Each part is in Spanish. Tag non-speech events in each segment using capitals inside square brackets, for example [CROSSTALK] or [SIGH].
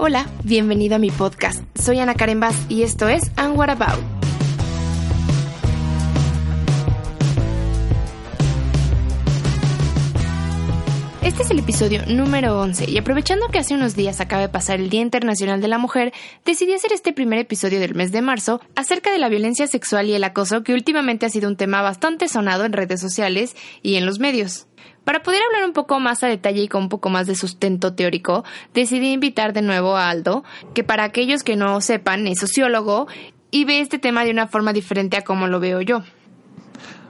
Hola, bienvenido a mi podcast. Soy Ana Karen Bass y esto es And What About. Este es el episodio número 11 y aprovechando que hace unos días acaba de pasar el Día Internacional de la Mujer, decidí hacer este primer episodio del mes de marzo acerca de la violencia sexual y el acoso que últimamente ha sido un tema bastante sonado en redes sociales y en los medios. Para poder hablar un poco más a detalle y con un poco más de sustento teórico, decidí invitar de nuevo a Aldo, que para aquellos que no sepan es sociólogo y ve este tema de una forma diferente a como lo veo yo.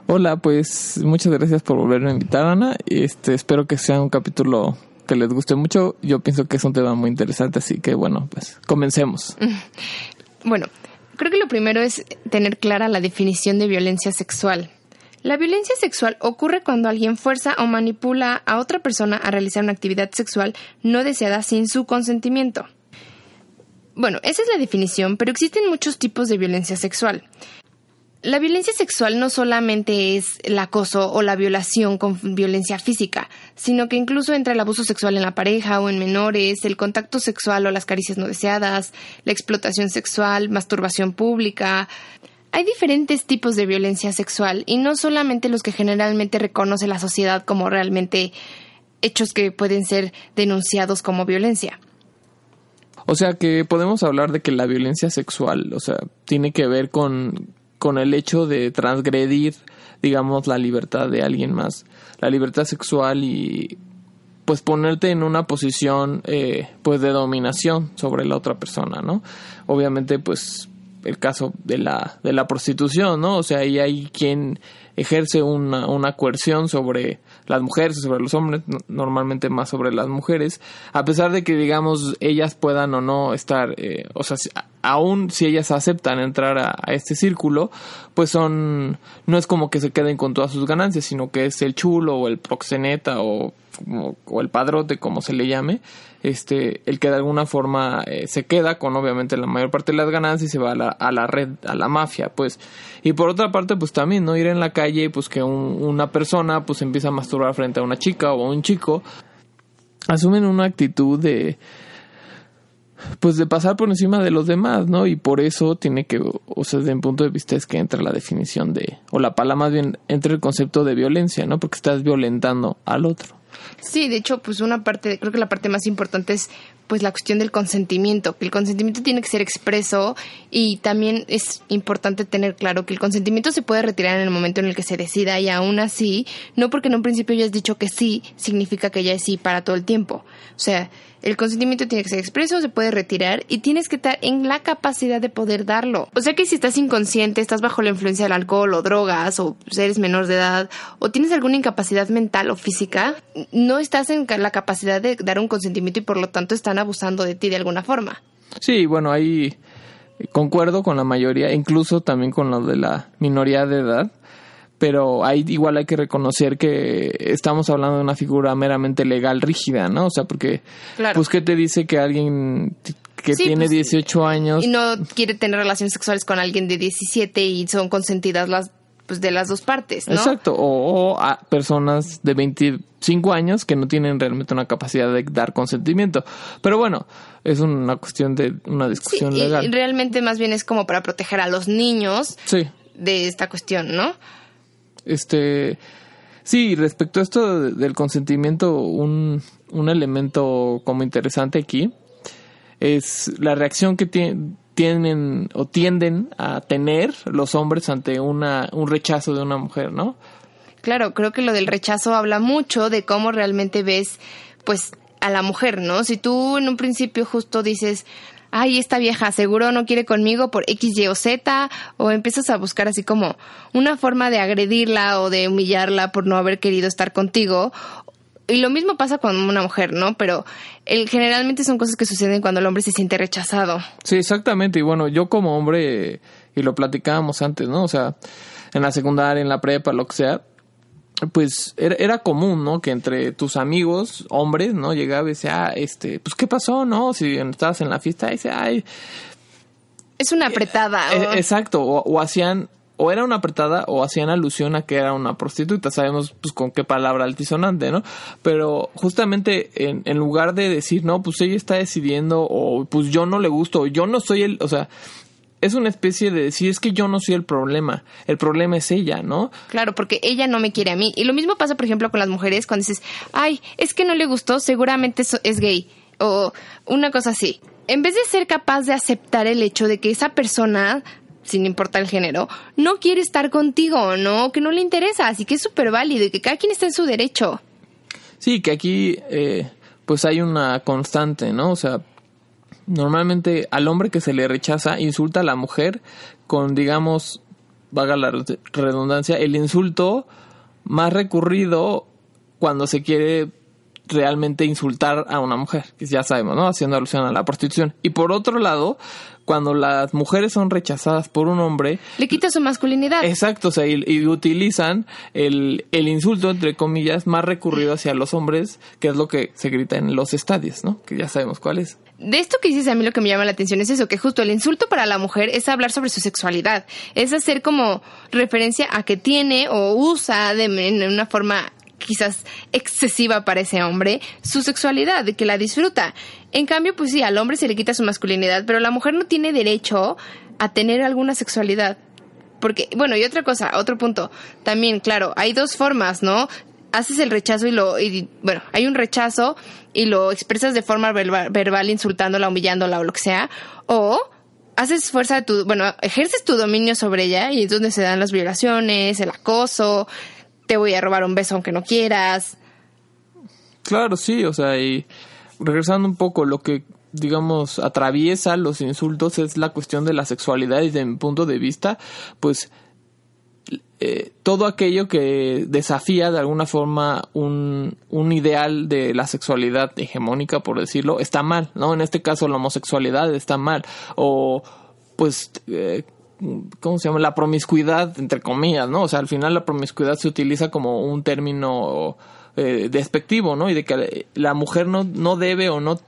Hola, pues muchas gracias por volverme a invitar, Ana. Este, espero que sea un capítulo que les guste mucho. Yo pienso que es un tema muy interesante, así que bueno, pues comencemos. [LAUGHS] Bueno, creo que lo primero es tener clara la definición de violencia sexual. La violencia sexual ocurre cuando alguien fuerza o manipula a otra persona a realizar una actividad sexual no deseada sin su consentimiento. Bueno, esa es la definición, pero existen muchos tipos de violencia sexual. La violencia sexual no solamente es el acoso o la violación con violencia física, sino que incluso entra el abuso sexual en la pareja o en menores, el contacto sexual o las caricias no deseadas, la explotación sexual, masturbación pública, hay diferentes tipos de violencia sexual y no solamente los que generalmente reconoce la sociedad como realmente hechos que pueden ser denunciados como violencia. O sea que podemos hablar de que la violencia sexual, o sea, tiene que ver con, con el hecho de transgredir, digamos, la libertad de alguien más, la libertad sexual y pues ponerte en una posición eh, pues de dominación sobre la otra persona, ¿no? Obviamente pues el caso de la, de la prostitución, ¿no? O sea, ahí hay quien ejerce una, una coerción sobre las mujeres sobre los hombres, normalmente más sobre las mujeres, a pesar de que, digamos, ellas puedan o no estar, eh, o sea, aún si ellas aceptan entrar a, este círculo, pues son, no es como que se queden con todas sus ganancias, sino que es el chulo o el proxeneta o, o el padrote, como se le llame, este, el que de alguna forma eh, se queda con obviamente la mayor parte de las ganancias y se va a la, red, a la mafia, pues. Y por otra parte, pues también, ¿no? Ir en la calle, pues que una persona pues empieza a masturbar frente a una chica o a un chico, asumen una actitud de pues de pasar por encima de los demás, ¿no? Y por eso tiene que, o sea, desde mi punto de vista es que entra la definición de, o la palabra más bien, entra el concepto de violencia, ¿no? Porque estás violentando al otro. Sí, de hecho, pues una parte, creo que la parte más importante es pues la cuestión del consentimiento, que el consentimiento tiene que ser expreso y también es importante tener claro que el consentimiento se puede retirar en el momento en el que se decida y aún así, no porque en un principio ya has dicho que sí, significa que ya es sí para todo el tiempo. O sea, el consentimiento tiene que ser expreso, se puede retirar y tienes que estar en la capacidad de poder darlo. O sea que si estás inconsciente, estás bajo la influencia del alcohol o drogas o eres menor de edad o tienes alguna incapacidad mental o física, no estás en la capacidad de dar un consentimiento y por lo tanto están abusando de ti de alguna forma. Sí, bueno, ahí concuerdo con la mayoría, incluso también con lo de la minoría de edad pero ahí igual hay que reconocer que estamos hablando de una figura meramente legal rígida, ¿no? O sea, porque, pues, ¿qué te dice que alguien que tiene 18 pues, años... Y no quiere tener relaciones sexuales con alguien de 17 y son consentidas las pues de las dos partes, ¿no? Exacto, o, a personas de 25 años que no tienen realmente una capacidad de dar consentimiento. Pero bueno, es una cuestión de una discusión sí, legal. Y realmente más bien es como para proteger a los niños sí. de esta cuestión, ¿no? Este, sí, respecto a esto del consentimiento, un, un elemento como interesante aquí es la reacción que tienen o tienden a tener los hombres ante una, un rechazo de una mujer, ¿no? Claro, creo que lo del rechazo habla mucho de cómo realmente ves, pues, a la mujer, ¿no? Si tú en un principio justo dices, ay, esta vieja seguro no quiere conmigo por X, Y o Z, o empiezas a buscar así como una forma de agredirla o de humillarla por no haber querido estar contigo, y lo mismo pasa con una mujer, ¿no? Pero generalmente son cosas que suceden cuando el hombre se siente rechazado. Sí, exactamente. Y bueno, yo como hombre, y lo platicábamos antes, ¿no? O sea, en la secundaria, en la prepa, lo que sea, pues era, era común, ¿no? Que entre tus amigos, hombres, ¿no? Llegaba y decía, ah, este, pues, ¿qué pasó, no? Si estabas en la fiesta, dice, ay... Es una apretada. Eh, exacto, o, o hacían o era una apretada o hacían alusión a que era una prostituta. Sabemos pues con qué palabra altisonante, ¿no? Pero justamente en, en lugar de decir, no, pues ella está decidiendo o pues yo no le gusto o yo no soy el, o sea, es una especie de decir, es que yo no soy el problema, el problema es ella, ¿no? Claro, porque ella no me quiere a mí. Y lo mismo pasa, por ejemplo, con las mujeres cuando dices, ay, es que no le gustó, seguramente es gay. O una cosa así. En vez de ser capaz de aceptar el hecho de que esa persona sin importar el género, no quiere estar contigo, ¿no? Que no le interesa, así que es súper válido y que cada quien está en su derecho. Sí, que aquí eh, pues hay una constante, ¿no? O sea, normalmente al hombre que se le rechaza insulta a la mujer con, digamos, vaga la redundancia, el insulto más recurrido cuando se quiere realmente insultar a una mujer, que ya sabemos, ¿no? Haciendo alusión a la prostitución. Y por otro lado, cuando las mujeres son rechazadas por un hombre... Le quita su masculinidad. Exacto, o sea, y, utilizan el, el, insulto, entre comillas, más recurrido hacia los hombres, que es lo que se grita en los estadios, ¿no? Que ya sabemos cuál es. De esto que dices a mí lo que me llama la atención es eso, que justo el insulto para la mujer es hablar sobre su sexualidad, es hacer como referencia a que tiene o usa de, en una forma quizás excesiva para ese hombre, su sexualidad, que la disfruta. En cambio, pues sí, al hombre se le quita su masculinidad, pero la mujer no tiene derecho a tener alguna sexualidad. Porque, bueno, y otra cosa, otro punto, también, claro, hay dos formas, ¿no? Haces el rechazo y lo, bueno, hay un rechazo y lo expresas de forma verbal, verbal, insultándola, humillándola o lo que sea, o haces fuerza de tu, bueno, ejerces tu dominio sobre ella y es donde se dan las violaciones, el acoso, te voy a robar un beso aunque no quieras. Claro, sí, o sea, y regresando un poco, lo que digamos atraviesa los insultos es la cuestión de la sexualidad y de mi punto de vista, pues eh, todo aquello que desafía de alguna forma un, un, ideal de la sexualidad hegemónica, por decirlo, está mal, ¿no? En este caso la homosexualidad está mal, o pues eh, ¿cómo se llama? La promiscuidad, entre comillas, ¿no? O sea, al final la promiscuidad se utiliza como un término eh, despectivo, ¿no? Y de que la mujer no, no debe o no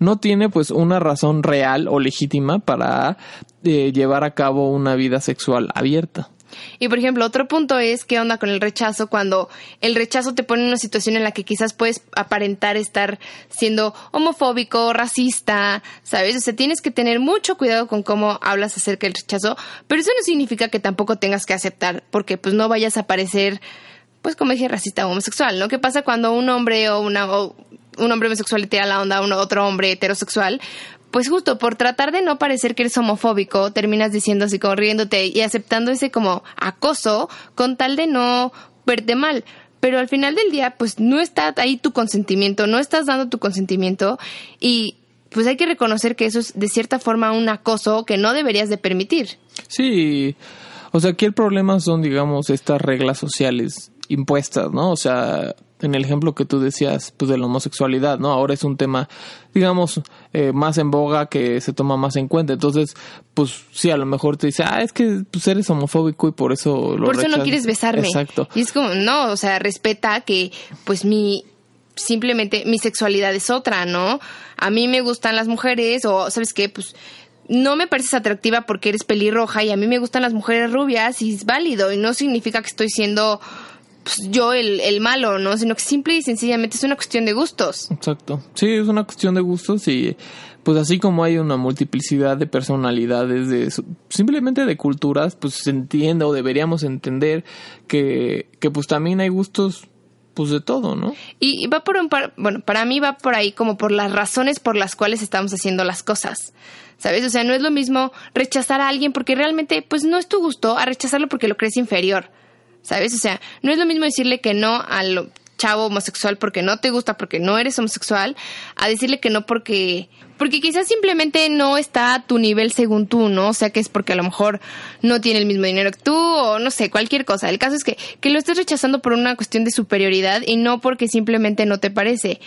no tiene pues una razón real o legítima para eh, llevar a cabo una vida sexual abierta. Y por ejemplo, otro punto es qué onda con el rechazo cuando el rechazo te pone en una situación en la que quizás puedes aparentar estar siendo homofóbico, racista, ¿sabes? O sea, tienes que tener mucho cuidado con cómo hablas acerca del rechazo, pero eso no significa que tampoco tengas que aceptar, porque pues no vayas a parecer, pues como dije, racista o homosexual, ¿no? ¿Qué pasa cuando un hombre o una... un hombre homosexual le tira la onda a un otro hombre heterosexual, pues justo por tratar de no parecer que eres homofóbico, terminas diciendo así corriéndote y aceptando ese como acoso con tal de no verte mal. Pero al final del día, pues no está ahí tu consentimiento, no estás dando tu consentimiento y pues hay que reconocer que eso es de cierta forma un acoso que no deberías de permitir. Sí, o sea, aquí el problema son, digamos, estas reglas sociales impuestas, ¿no? O sea, en el ejemplo que tú decías, pues de la homosexualidad, ¿no? Ahora es un tema, digamos, eh, más en boga que se toma más en cuenta. Entonces, pues sí, a lo mejor te dice, ah, es que pues eres homofóbico y por eso lo Por eso no quieres besarme. Exacto. Y es como, no, o sea, respeta que, pues mi, simplemente mi sexualidad es otra, ¿no? A mí me gustan las mujeres o, ¿sabes qué? Pues no me pareces atractiva porque eres pelirroja y a mí me gustan las mujeres rubias y es válido y no significa que estoy siendo pues, yo el, el, malo, ¿no? Sino que simple y sencillamente es una cuestión de gustos. Exacto. Sí, es una cuestión de gustos y pues así como hay una multiplicidad de personalidades, de simplemente de culturas, pues se entiende o deberíamos entender que, que pues también hay gustos pues de todo, ¿no? Y va por un par, bueno, para mí va por ahí como por las razones por las cuales estamos haciendo las cosas. ¿Sabes? O sea, no es lo mismo rechazar a alguien porque realmente pues no es tu gusto a rechazarlo porque lo crees inferior. ¿Sabes? O sea, no es lo mismo decirle que no a lo chavo homosexual porque no te gusta, porque no eres homosexual, a decirle que no porque porque quizás simplemente no está a tu nivel según tú, ¿no? O sea, que es porque a lo mejor no tiene el mismo dinero que tú o no sé, cualquier cosa. El caso es que, que lo estés rechazando por una cuestión de superioridad y no porque simplemente no te parece.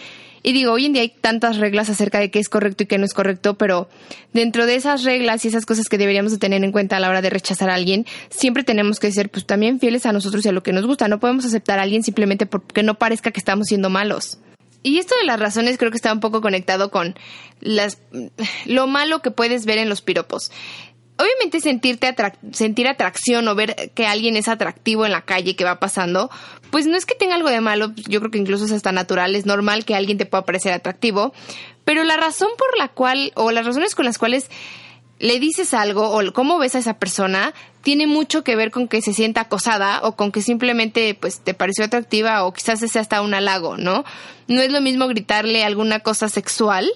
Y digo, hoy en día hay tantas reglas acerca de qué es correcto y qué no es correcto, pero dentro de esas reglas y esas cosas que deberíamos de tener en cuenta a la hora de rechazar a alguien, siempre tenemos que ser pues también fieles a nosotros y a lo que nos gusta. No podemos aceptar a alguien simplemente porque no parezca que estamos siendo malos. Y esto de las razones creo que está un poco conectado con las lo malo que puedes ver en los piropos obviamente sentirte sentir atracción o ver que alguien es atractivo en la calle que va pasando, pues no es que tenga algo de malo, yo creo que incluso es hasta natural, es normal que alguien te pueda parecer atractivo, pero la razón por la cual o las razones con las cuales le dices algo o cómo ves a esa persona tiene mucho que ver con que se sienta acosada o con que simplemente pues te pareció atractiva o quizás sea hasta un halago, ¿no? No es lo mismo gritarle alguna cosa sexual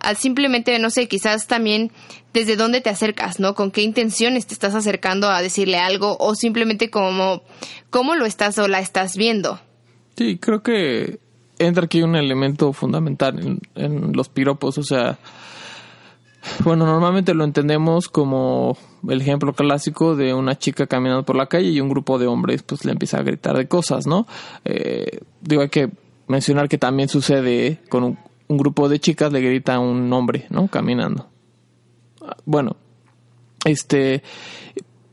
a simplemente, no sé, quizás también desde dónde te acercas, ¿no? Con qué intenciones te estás acercando a decirle algo o simplemente como cómo lo estás o la estás viendo. Sí, creo que entra aquí un elemento fundamental en, en los piropos, o sea, bueno, normalmente lo entendemos como el ejemplo clásico de una chica caminando por la calle y un grupo de hombres pues le empieza a gritar de cosas, ¿no? Eh, digo, hay que mencionar que también sucede con un, grupo de chicas le grita a un hombre, ¿no? Caminando. Bueno, este,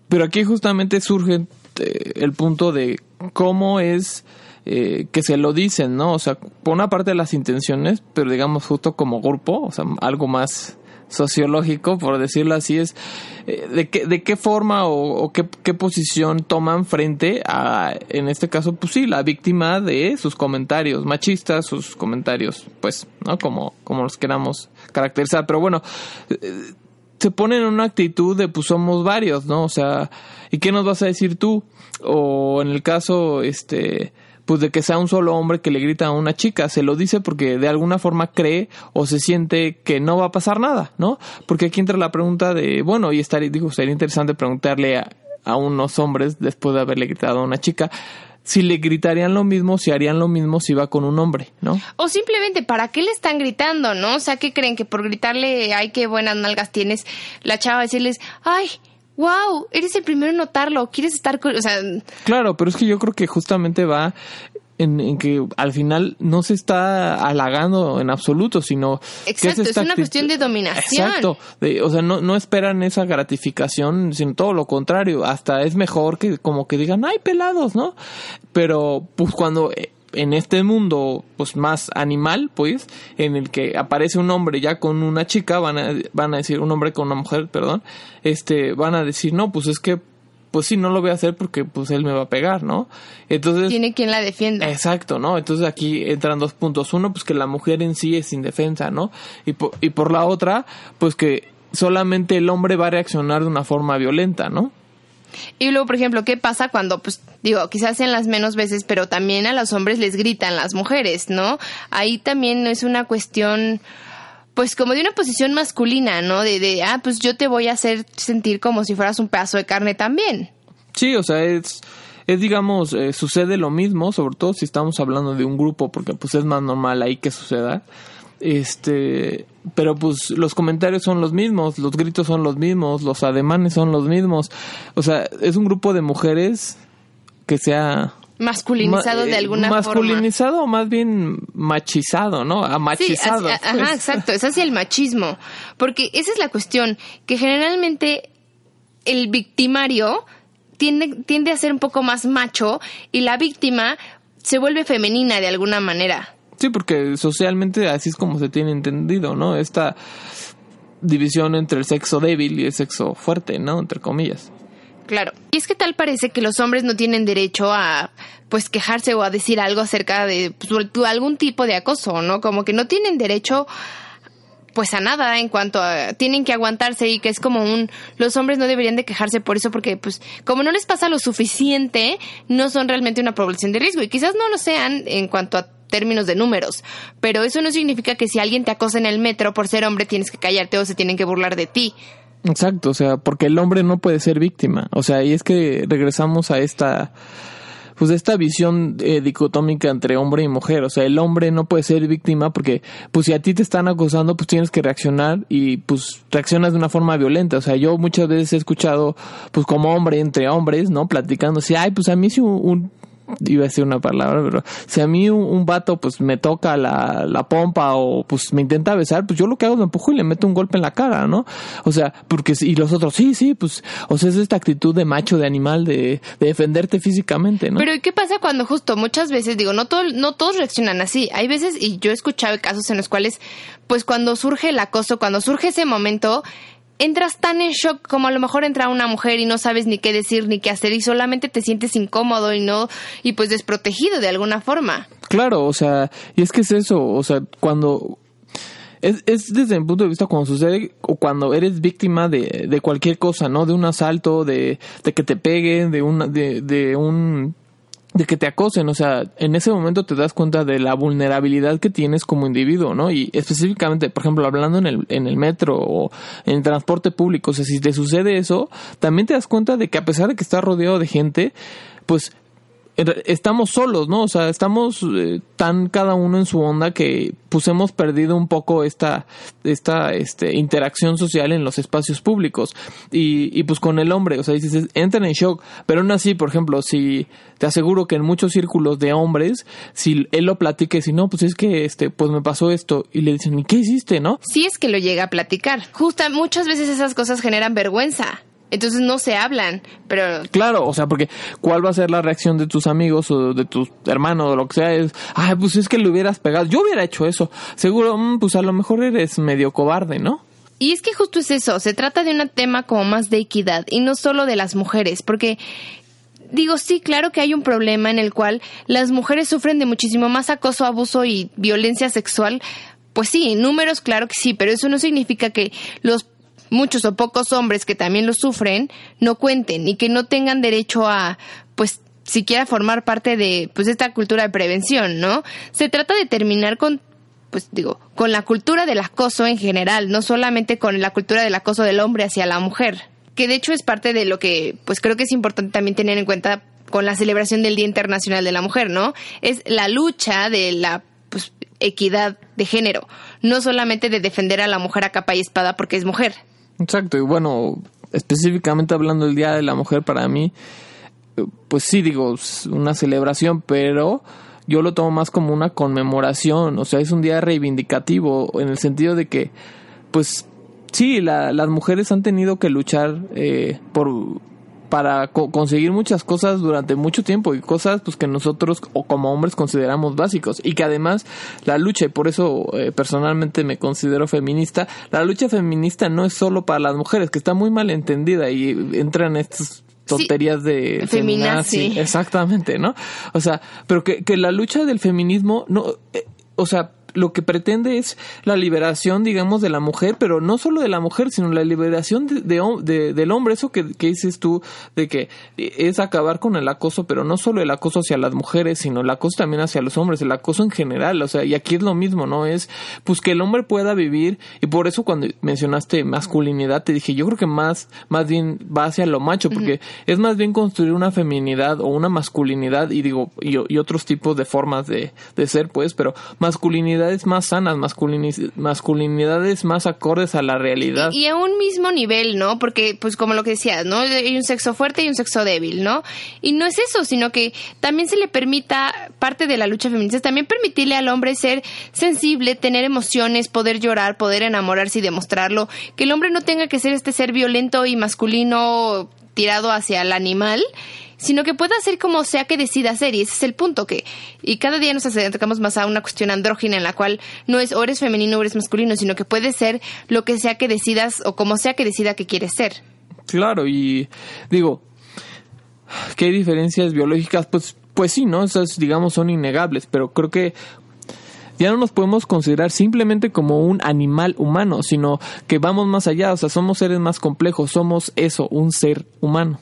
pero aquí justamente surge eh, el punto de cómo es eh, que se lo dicen, ¿no? O sea, por una parte las intenciones, pero digamos justo como grupo, o sea, algo más sociológico, por decirlo así, es eh, de, qué, de qué forma o, qué, qué, posición toman frente a, en este caso, pues sí, la víctima de sus comentarios machistas, sus comentarios, pues, ¿no? Como, como los queramos caracterizar. Pero bueno, eh, se ponen en una actitud de, pues somos varios, ¿no? O sea, ¿y qué nos vas a decir tú? O en el caso, este pues de que sea un solo hombre que le grita a una chica, se lo dice porque de alguna forma cree o se siente que no va a pasar nada, ¿no? Porque aquí entra la pregunta de, bueno, y estaría, digo, sería interesante preguntarle a, a unos hombres después de haberle gritado a una chica, si le gritarían lo mismo, si harían lo mismo si va con un hombre, ¿no? O simplemente, ¿para qué le están gritando, no? O sea, ¿qué creen? Que por gritarle, ay, qué buenas nalgas tienes, la chava decirles, ay, wow, eres el primero en notarlo, quieres estar con, o sea... Claro, pero es que yo creo que justamente va en, que al final no se está halagando en absoluto, sino Exacto, es, una cuestión de dominación. Exacto, o sea, no, no esperan esa gratificación, sino todo lo contrario, hasta es mejor que como que digan, ay, pelados, ¿no? Pero pues cuando eh, en este mundo pues más animal pues en el que aparece un hombre ya con una chica van a van a decir un hombre con una mujer perdón este van a decir no pues es que pues sí no lo voy a hacer porque pues él me va a pegar no entonces tiene quien la defienda. Exacto no entonces aquí entran dos puntos. Uno pues que la mujer en sí es indefensa no y por, y por la otra pues que solamente el hombre va a reaccionar de una forma violenta no y luego, por ejemplo, ¿qué pasa cuando, pues, digo, quizás sean las menos veces, pero también a los hombres les gritan las mujeres, ¿no? Ahí también es una cuestión, pues, como de una posición masculina, ¿no? De, de, ah, pues yo te voy a hacer sentir como si fueras un pedazo de carne también. Sí, o sea, es, es digamos, eh, sucede lo mismo, sobre todo si estamos hablando de un grupo, porque pues es más normal ahí que suceda. Este, pero pues los comentarios son los mismos, los gritos son los mismos, los ademanes son los mismos. O sea, es un grupo de mujeres que sea masculinizado de eh, alguna forma. Masculinizado o más bien machizado, ¿no? Amachizado. ajá, pues. exacto, es hacia el machismo, porque esa es la cuestión, que generalmente el victimario tiende, tiende a ser un poco más macho y la víctima se vuelve femenina de alguna manera. Sí, porque socialmente así es como se tiene entendido, ¿no? Esta división entre el sexo débil y el sexo fuerte, ¿no? Entre comillas. Claro. Y es que tal parece que los hombres no tienen derecho a pues quejarse o a decir algo acerca de pues, algún tipo de acoso, ¿no? Como que no tienen derecho pues a nada en cuanto a tienen que aguantarse y que es como un los hombres no deberían de quejarse por eso porque pues como no les pasa lo suficiente no son realmente una población de riesgo y quizás no lo sean en cuanto a términos de números, pero eso no significa que si alguien te acosa en el metro por ser hombre tienes que callarte o se tienen que burlar de ti. Exacto, o sea, porque el hombre no puede ser víctima, o sea, y es que regresamos a esta pues esta visión eh, dicotómica entre hombre y mujer. O sea, el hombre no puede ser víctima porque, pues si a ti te están acosando, pues tienes que reaccionar y pues reaccionas de una forma violenta. O sea, yo muchas veces he escuchado, pues como hombre entre hombres, ¿no? Platicando así, ay, pues a mí si un iba a decir una palabra, pero si a mí un, vato pues me toca la, la, pompa o pues me intenta besar, pues yo lo que hago es me empujo y le meto un golpe en la cara, ¿no? O sea, porque y los otros, sí, sí, pues, o sea, es esta actitud de macho, de animal, de, de defenderte físicamente, ¿no? Pero ¿y qué pasa cuando justo muchas veces, digo, no, todo, no todos reaccionan así? Hay veces, y yo he escuchado casos en los cuales, pues cuando surge el acoso, cuando surge ese momento, entras tan en shock como a lo mejor entra una mujer y no sabes ni qué decir ni qué hacer y solamente te sientes incómodo y no y pues desprotegido de alguna forma. Claro, o sea, y es que es eso, o sea, cuando es, es desde mi punto de vista cuando sucede o cuando eres víctima de, de cualquier cosa, ¿no? De un asalto, de, de que te peguen, de, una, de, de un de que te acosen, o sea, en ese momento te das cuenta de la vulnerabilidad que tienes como individuo, ¿no? Y específicamente, por ejemplo, hablando en el, en el metro o en el transporte público, o sea, si te sucede eso, también te das cuenta de que a pesar de que estás rodeado de gente, pues estamos solos, ¿no? O sea, estamos eh, tan cada uno en su onda que pues hemos perdido un poco esta, esta este, interacción social en los espacios públicos. Y, y pues con el hombre, o sea, dices, entran en shock, pero aún así, por ejemplo, si te aseguro que en muchos círculos de hombres, si él lo platique, si no, pues es que, este, pues me pasó esto, y le dicen, ¿y qué hiciste, no? Sí es que lo llega a platicar. Justo muchas veces esas cosas generan vergüenza. Entonces no se hablan, pero... Claro, o sea, porque ¿cuál va a ser la reacción de tus amigos o de tus hermanos o lo que sea? Es, ay, pues es que le hubieras pegado. Yo hubiera hecho eso. Seguro, mm, pues a lo mejor eres medio cobarde, ¿no? Y es que justo es eso, se trata de un tema como más de equidad y no solo de las mujeres, porque digo, sí, claro que hay un problema en el cual las mujeres sufren de muchísimo más acoso, abuso y violencia sexual. Pues sí, números, claro que sí, pero eso no significa que los muchos o pocos hombres que también lo sufren no cuenten y que no tengan derecho a, pues, siquiera formar parte de, pues, esta cultura de prevención, ¿no? Se trata de terminar con pues digo, con la cultura del acoso en general, no solamente con la cultura del acoso del hombre hacia la mujer, que de hecho es parte de lo que pues creo que es importante también tener en cuenta con la celebración del Día Internacional de la Mujer, ¿no? Es la lucha de la pues, equidad de género, no solamente de defender a la mujer a capa y espada porque es mujer, Exacto, y bueno, específicamente hablando del Día de la Mujer para mí, pues sí digo, una celebración, pero yo lo tomo más como una conmemoración, o sea, es un día reivindicativo en el sentido de que, pues sí, la, las mujeres han tenido que luchar eh, por para conseguir muchas cosas durante mucho tiempo y cosas pues que nosotros o como hombres consideramos básicos. Y que además la lucha y por eso eh, personalmente me considero feminista la lucha feminista no es solo para las mujeres que está muy mal entendida y entran estas tonterías de feminazi. exactamente no o sea pero que, que la lucha del feminismo no eh, o sea lo que pretende es la liberación, digamos, de la mujer, pero no solo de la mujer, sino la liberación de, del hombre. Eso que, dices tú, de que es acabar con el acoso, pero no solo el acoso hacia las mujeres, sino el acoso también hacia los hombres, el acoso en general. O sea, y aquí es lo mismo, ¿no? Es, pues, que el hombre pueda vivir, y por eso cuando mencionaste masculinidad, te dije, yo creo que más, más bien va hacia lo macho, porque es más bien construir una feminidad o una masculinidad, y digo, y, y otros tipos de formas de, de ser, pues, pero masculinidad más sanas, masculinidades más acordes a la realidad. Y, a un mismo nivel, ¿no? Porque, pues como lo que decías, ¿no? Hay un sexo fuerte y un sexo débil, ¿no? Y no es eso, sino que también se le permita, parte de la lucha feminista, también permitirle al hombre ser sensible, tener emociones, poder llorar, poder enamorarse y demostrarlo. Que el hombre no tenga que ser este ser violento y masculino tirado hacia el animal, sino que pueda hacer como sea que decida hacer, y ese es el punto que, y cada día nos acercamos más a una cuestión andrógina en la cual no es o eres femenino o eres masculino, sino que puede ser lo que sea que decidas o como sea que decida que quieres ser. Claro, y digo, ¿qué diferencias biológicas? Pues, pues sí, ¿no? Esas, digamos, son innegables, pero creo que ya no nos podemos considerar simplemente como un animal humano, sino que vamos más allá, o sea, somos seres más complejos, somos eso, un ser humano.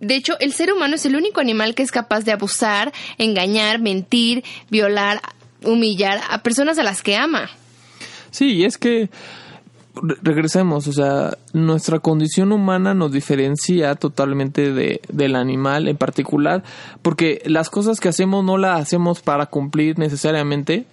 De hecho, el ser humano es el único animal que es capaz de abusar, engañar, mentir, violar, humillar a personas a las que ama. Sí, es que regresemos, o sea, nuestra condición humana nos diferencia totalmente de, del animal en particular, porque las cosas que hacemos no las hacemos para cumplir necesariamente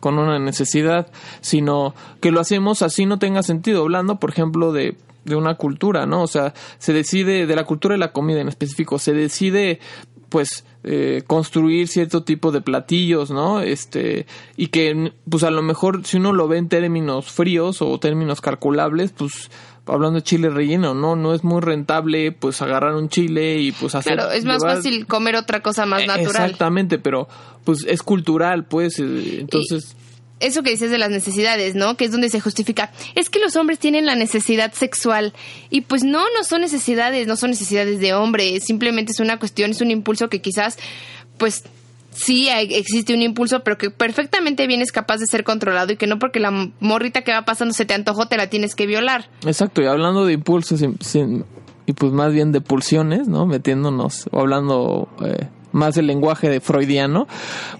con una necesidad, sino que lo hacemos así no tenga sentido, hablando, por ejemplo, de de una cultura, ¿no? O sea, se decide, de la cultura de la comida en específico, se decide, pues, eh, construir cierto tipo de platillos, ¿no? Este, y que, pues, a lo mejor, si uno lo ve en términos fríos o términos calculables, pues, hablando de chile relleno, ¿no? No es muy rentable, pues, agarrar un chile y, pues, hacer... Claro, es más fácil comer otra cosa más natural. Exactamente, pero, pues, es cultural, pues, eh, entonces eso que dices de las necesidades, ¿no? Que es donde se justifica. Es que los hombres tienen la necesidad sexual. Y pues no, no son necesidades, no son necesidades de hombre. Simplemente es una cuestión, es un impulso que quizás, pues sí existe un impulso, pero que perfectamente bien es capaz de ser controlado y que no porque la morrita que va pasando se te antojó te la tienes que violar. Exacto, y hablando de impulsos y pues más bien de pulsiones, ¿no? Metiéndonos o hablando eh, más el lenguaje de freudiano,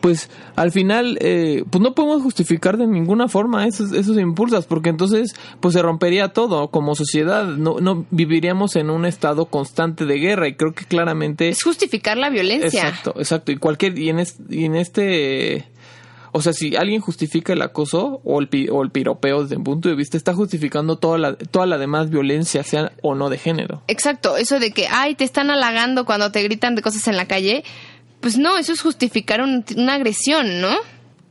pues al final eh, pues no podemos justificar de ninguna forma esos, esos impulsos, porque entonces pues se rompería todo como sociedad, no, no viviríamos en un estado constante de guerra y creo que claramente... Es justificar la violencia. Exacto, exacto, y cualquier, y en, y en este o sea, si alguien justifica el acoso o el, o el piropeo desde un punto de vista, está justificando toda la, toda la demás violencia, sea o no de género. Exacto, eso de que, ay, te están halagando cuando te gritan de cosas en la calle, pues no, eso es justificar una agresión, ¿no?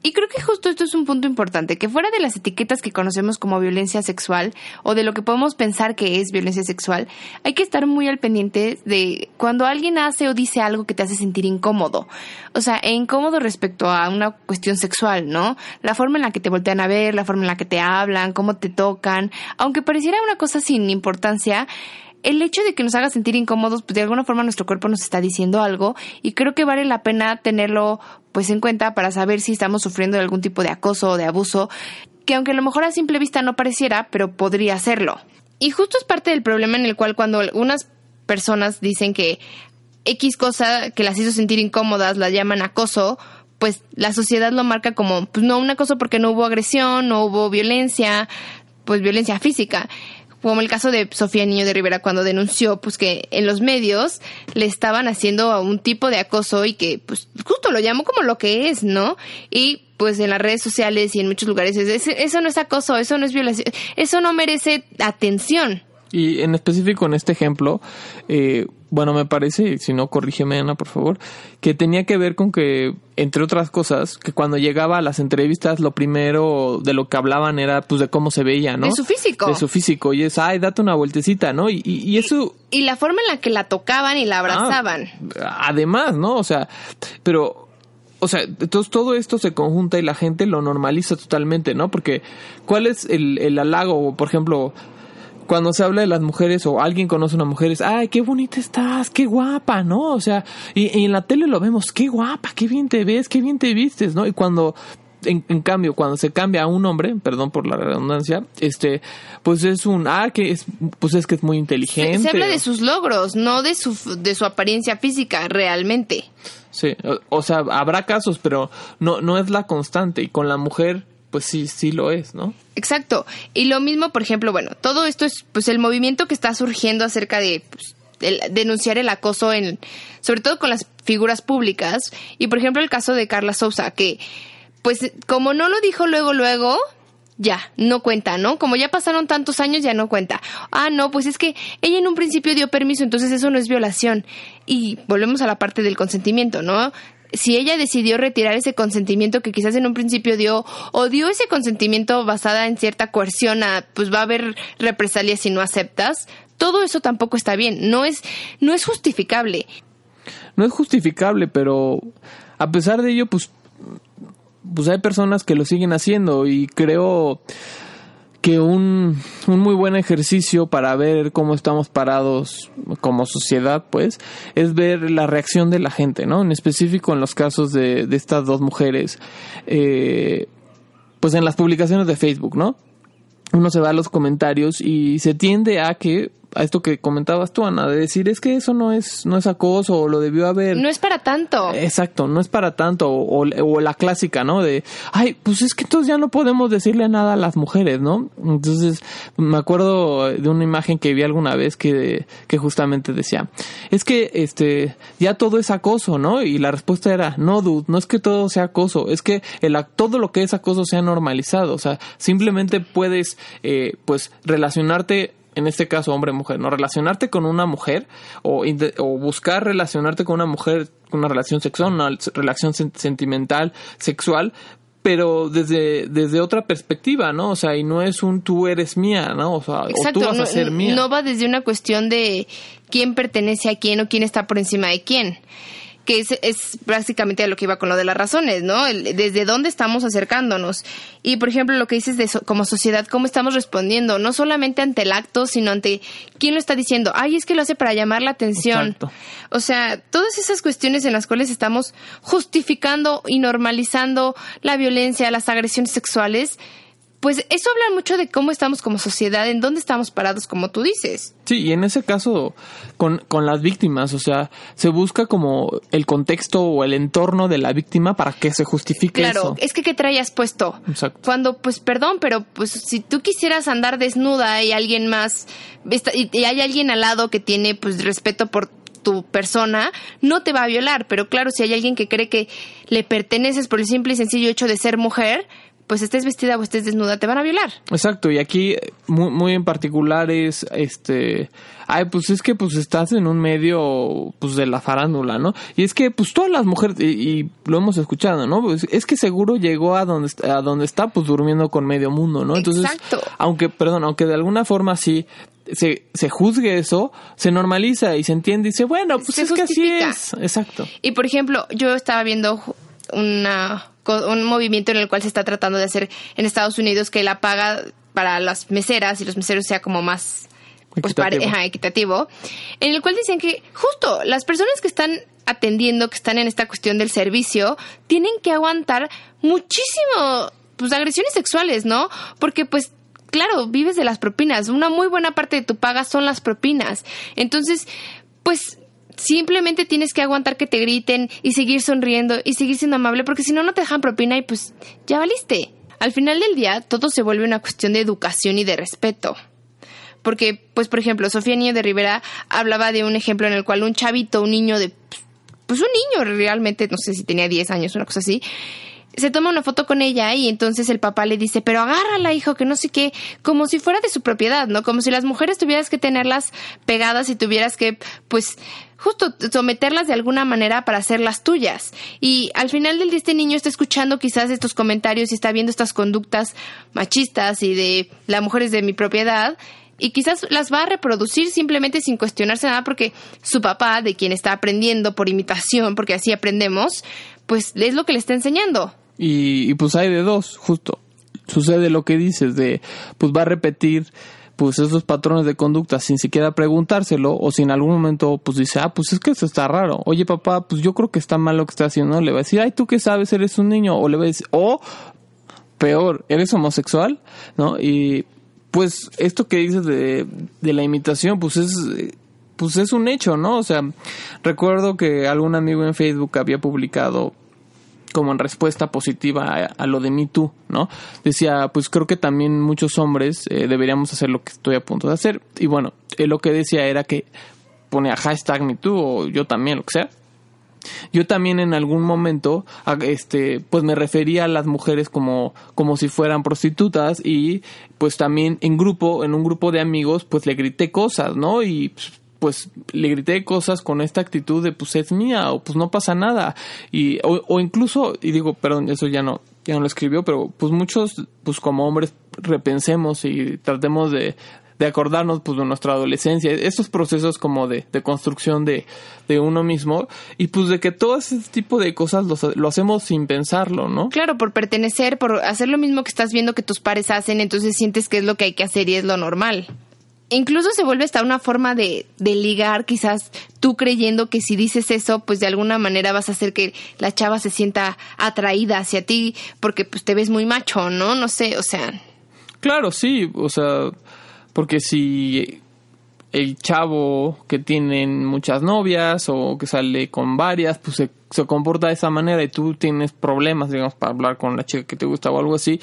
Y creo que justo esto es un punto importante, que fuera de las etiquetas que conocemos como violencia sexual o de lo que podemos pensar que es violencia sexual, hay que estar muy al pendiente de cuando alguien hace o dice algo que te hace sentir incómodo. O sea, e incómodo respecto a una cuestión sexual, ¿no? La forma en la que te voltean a ver, la forma en la que te hablan, cómo te tocan, aunque pareciera una cosa sin importancia, el hecho de que nos haga sentir incómodos, pues de alguna forma nuestro cuerpo nos está diciendo algo y creo que vale la pena tenerlo pues en cuenta para saber si estamos sufriendo de algún tipo de acoso o de abuso, que aunque a lo mejor a simple vista no pareciera, pero podría serlo. Y justo es parte del problema en el cual cuando algunas personas dicen que X cosa que las hizo sentir incómodas la llaman acoso, pues la sociedad lo marca como, pues no un acoso porque no hubo agresión, no hubo violencia, pues violencia física como el caso de Sofía Niño de Rivera cuando denunció pues que en los medios le estaban haciendo un tipo de acoso y que pues justo lo llamó como lo que es, ¿no? Y pues en las redes sociales y en muchos lugares eso no es acoso, eso no es violación, eso no merece atención. Y en específico en este ejemplo, eh, bueno, me parece, si no, corrígeme Ana, por favor, que tenía que ver con que, entre otras cosas, que cuando llegaba a las entrevistas, lo primero de lo que hablaban era, pues, de cómo se veía, ¿no? De su físico. De su físico. Y es, ay, date una vueltecita, ¿no? Y, y, eso... Y, la forma en la que la tocaban y la ah, abrazaban. además, ¿no? O sea, pero... O sea, entonces todo esto se conjunta y la gente lo normaliza totalmente, ¿no? Porque, ¿cuál es el, el halago? Por ejemplo, cuando se habla de las mujeres o alguien conoce a una mujer es, ay, qué bonita estás, qué guapa, ¿no? O sea, y, en la tele lo vemos, qué guapa, qué bien te ves, qué bien te vistes, ¿no? Y cuando en, cambio, cuando se cambia a un hombre, perdón por la redundancia, este, pues es un, ah, que es, pues es que es muy inteligente. Se, habla de sus logros, no de su, de su apariencia física, realmente. Sí, o, sea, habrá casos, pero no, no es la constante. Y con la mujer, pues sí, sí lo es, ¿no? Exacto. Y lo mismo, por ejemplo, bueno, todo esto es pues el movimiento que está surgiendo acerca de pues, denunciar el acoso en, sobre todo con las figuras públicas. Y por ejemplo el caso de Carla Sousa, que pues como no lo dijo luego, luego, ya, no cuenta, ¿no? Como ya pasaron tantos años, ya no cuenta. Ah, no, pues es que ella en un principio dio permiso, entonces eso no es violación. Y volvemos a la parte del consentimiento, ¿no? Si ella decidió retirar ese consentimiento que quizás en un principio dio, o dio ese consentimiento basada en cierta coerción a, pues va a haber represalias si no aceptas, todo eso tampoco está bien, no es, no es justificable. No es justificable, pero a pesar de ello, pues, pues hay personas que lo siguen haciendo y creo que un, un, muy buen ejercicio para ver cómo estamos parados como sociedad, pues, es ver la reacción de la gente, ¿no? En específico en los casos de, de estas dos mujeres, eh, pues en las publicaciones de Facebook, ¿no? Uno se va a los comentarios y se tiende a que a esto que comentabas tú, Ana, de decir es que eso no es, no es acoso o lo debió haber. No es para tanto. Exacto, no es para tanto. O, o, la clásica, ¿no? De, ay, pues es que entonces ya no podemos decirle nada a las mujeres, ¿no? Entonces, me acuerdo de una imagen que vi alguna vez que, que justamente decía, es que este, ya todo es acoso, ¿no? Y la respuesta era, no, dude, no es que todo sea acoso, es que el, todo lo que es acoso sea normalizado. O sea, simplemente puedes, eh, pues, relacionarte en este caso hombre-mujer, ¿no? Relacionarte con una mujer o, o, buscar relacionarte con una mujer, una relación sexual, una relación sentimental, sexual, pero desde, desde otra perspectiva, ¿no? O sea, y no es un tú eres mía, ¿no? O sea, o tú vas a ser mía. No va desde una cuestión de quién pertenece a quién o quién está por encima de quién que es, es prácticamente a lo que iba con lo de las razones, ¿no? desde dónde estamos acercándonos. Y, por ejemplo, lo que dices de como sociedad, cómo estamos respondiendo, no solamente ante el acto, sino ante quién lo está diciendo. Ay, es que lo hace para llamar la atención. O sea, todas esas cuestiones en las cuales estamos justificando y normalizando la violencia, las agresiones sexuales, pues eso habla mucho de cómo estamos como sociedad, en dónde estamos parados, como tú dices. Sí, y en ese caso, con, con las víctimas, o sea, se busca como el contexto o el entorno de la víctima para que se justifique claro, eso. es que ¿qué traías puesto? Exacto. Cuando, pues, perdón, pero pues si tú quisieras andar desnuda y alguien más, y hay alguien al lado que tiene, pues, respeto por tu persona, no te va a violar. Pero claro, si hay alguien que cree que le perteneces por el simple y sencillo hecho de ser mujer, pues estés vestida o estés desnuda, te van a violar. Exacto, y aquí muy, muy en particular es, este, ay, pues es que pues estás en un medio, pues de la farándula, ¿no? Y es que pues todas las mujeres, y, lo hemos escuchado, ¿no? Pues es que seguro llegó a donde, a donde está, pues durmiendo con medio mundo, ¿no? Entonces, Exacto. aunque, perdón, aunque de alguna forma sí se, se juzgue eso, se normaliza y se entiende y dice, bueno, pues es que así es. Exacto. Y por ejemplo, yo estaba viendo una un movimiento en el cual se está tratando de hacer en Estados Unidos que la paga para las meseras y los meseros sea como más pues, equitativo. equitativo, en el cual dicen que justo las personas que están atendiendo, que están en esta cuestión del servicio, tienen que aguantar muchísimo pues agresiones sexuales, ¿no? Porque pues claro, vives de las propinas, una muy buena parte de tu paga son las propinas. Entonces, pues simplemente tienes que aguantar que te griten y seguir sonriendo y seguir siendo amable porque si no, no te dejan propina y pues ya valiste. Al final del día, todo se vuelve una cuestión de educación y de respeto. Porque, pues, por ejemplo, Sofía Niño de Rivera hablaba de un ejemplo en el cual un chavito, un niño de, pues un niño realmente, no sé si tenía 10 años, una cosa así, se toma una foto con ella y entonces el papá le dice, pero agárrala, hijo, que no sé qué, como si fuera de su propiedad, ¿no? Como si las mujeres tuvieras que tenerlas pegadas y tuvieras que, pues, justo someterlas de alguna manera para hacerlas tuyas. Y al final del día este niño está escuchando quizás estos comentarios y está viendo estas conductas machistas y de la mujer es de mi propiedad y quizás las va a reproducir simplemente sin cuestionarse nada porque su papá, de quien está aprendiendo por imitación, porque así aprendemos, pues es lo que le está enseñando. Y, pues hay de dos, justo. Sucede lo que dices, de pues va a repetir pues esos patrones de conducta sin siquiera preguntárselo o si en algún momento pues dice, ah, pues es que eso está raro. Oye papá, pues yo creo que está mal lo que está haciendo. Le va a decir, ay, tú qué sabes, eres un niño. O le va a decir, o peor, eres homosexual, ¿no? Y pues esto que dices de, de la imitación, pues es pues es un hecho, ¿no? O sea, recuerdo que algún amigo en Facebook había publicado como en respuesta positiva a, lo de Me Too, ¿no? Decía, pues creo que también muchos hombres eh, deberíamos hacer lo que estoy a punto de hacer. Y bueno, él lo que decía era que ponía hashtag Me Too o yo también, lo que sea. Yo también en algún momento, este, pues me refería a las mujeres como, como si fueran prostitutas y pues también en grupo, en un grupo de amigos, pues le grité cosas, ¿no? Y pues, pues le grité cosas con esta actitud de pues es mía o pues no pasa nada y o, incluso y digo perdón eso ya no ya no lo escribió pero pues muchos pues como hombres repensemos y tratemos de, de acordarnos pues de nuestra adolescencia, estos procesos como de, de construcción de, de, uno mismo y pues de que todo ese tipo de cosas lo, lo, hacemos sin pensarlo, ¿no? Claro, por pertenecer, por hacer lo mismo que estás viendo que tus pares hacen, entonces sientes que es lo que hay que hacer y es lo normal incluso se vuelve hasta una forma de, ligar, quizás tú creyendo que si dices eso, pues de alguna manera vas a hacer que la chava se sienta atraída hacia ti porque pues te ves muy macho, ¿no? No sé, o sea. Claro, sí, o sea, porque si el chavo que tiene muchas novias o que sale con varias, pues se, se, comporta de esa manera y tú tienes problemas, digamos, para hablar con la chica que te gusta o algo así,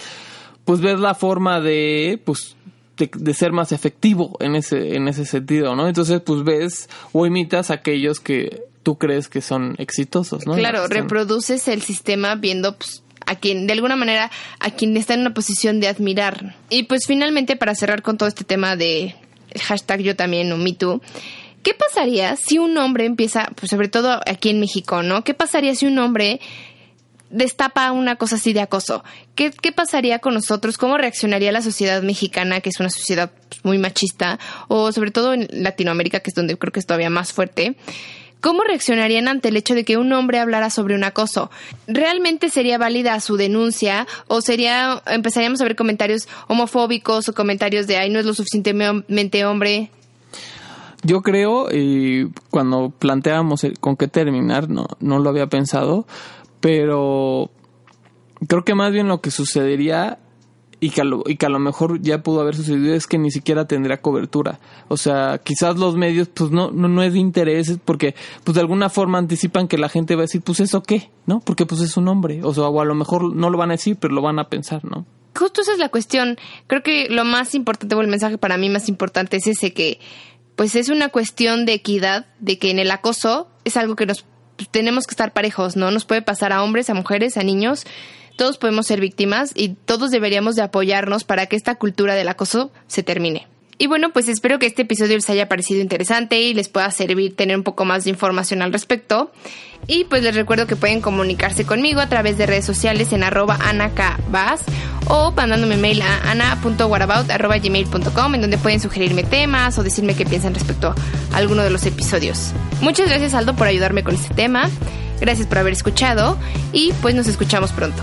pues ves la forma de, pues, de, ser más efectivo en ese, en ese sentido, ¿no? Entonces, pues ves o imitas a aquellos que tú crees que son exitosos, ¿no? Claro, reproduces el sistema viendo, pues, a quien, de alguna manera, a quien está en una posición de admirar. Y pues finalmente, para cerrar con todo este tema de hashtag yo también o me too, ¿qué pasaría si un hombre empieza, pues sobre todo aquí en México, ¿no? ¿Qué pasaría si un hombre destapa una cosa así de acoso? ¿Qué, qué pasaría con nosotros? ¿Cómo reaccionaría la sociedad mexicana, que es una sociedad pues, muy machista, o sobre todo en Latinoamérica, que es donde creo que es todavía más fuerte? ¿Cómo reaccionarían ante el hecho de que un hombre hablara sobre un acoso? ¿Realmente sería válida su denuncia o sería empezaríamos a ver comentarios homofóbicos o comentarios de ay no es lo suficientemente hombre? Yo creo y cuando planteábamos con qué terminar no no lo había pensado, pero creo que más bien lo que sucedería y que, a lo, y que a lo mejor ya pudo haber sucedido es que ni siquiera tendría cobertura. O sea, quizás los medios pues no, no, no es de interés porque pues de alguna forma anticipan que la gente va a decir pues eso qué, ¿no? Porque pues es un hombre. O sea, o a lo mejor no lo van a decir, pero lo van a pensar, ¿no? Justo esa es la cuestión. Creo que lo más importante o el mensaje para mí más importante es ese que pues es una cuestión de equidad, de que en el acoso es algo que nos tenemos que estar parejos, ¿no? Nos puede pasar a hombres, a mujeres, a niños todos podemos ser víctimas y todos deberíamos de apoyarnos para que esta cultura del acoso se termine. Y bueno, pues espero que este episodio les haya parecido interesante y les pueda servir tener un poco más de información al respecto. Y pues les recuerdo que pueden comunicarse conmigo a través de redes sociales en arroba anacabas o mandándome mail a ana.whatabout.gmail.com en donde pueden sugerirme temas o decirme qué piensan respecto a alguno de los episodios. Muchas gracias Aldo por ayudarme con este tema. Gracias por haber escuchado y pues nos escuchamos pronto.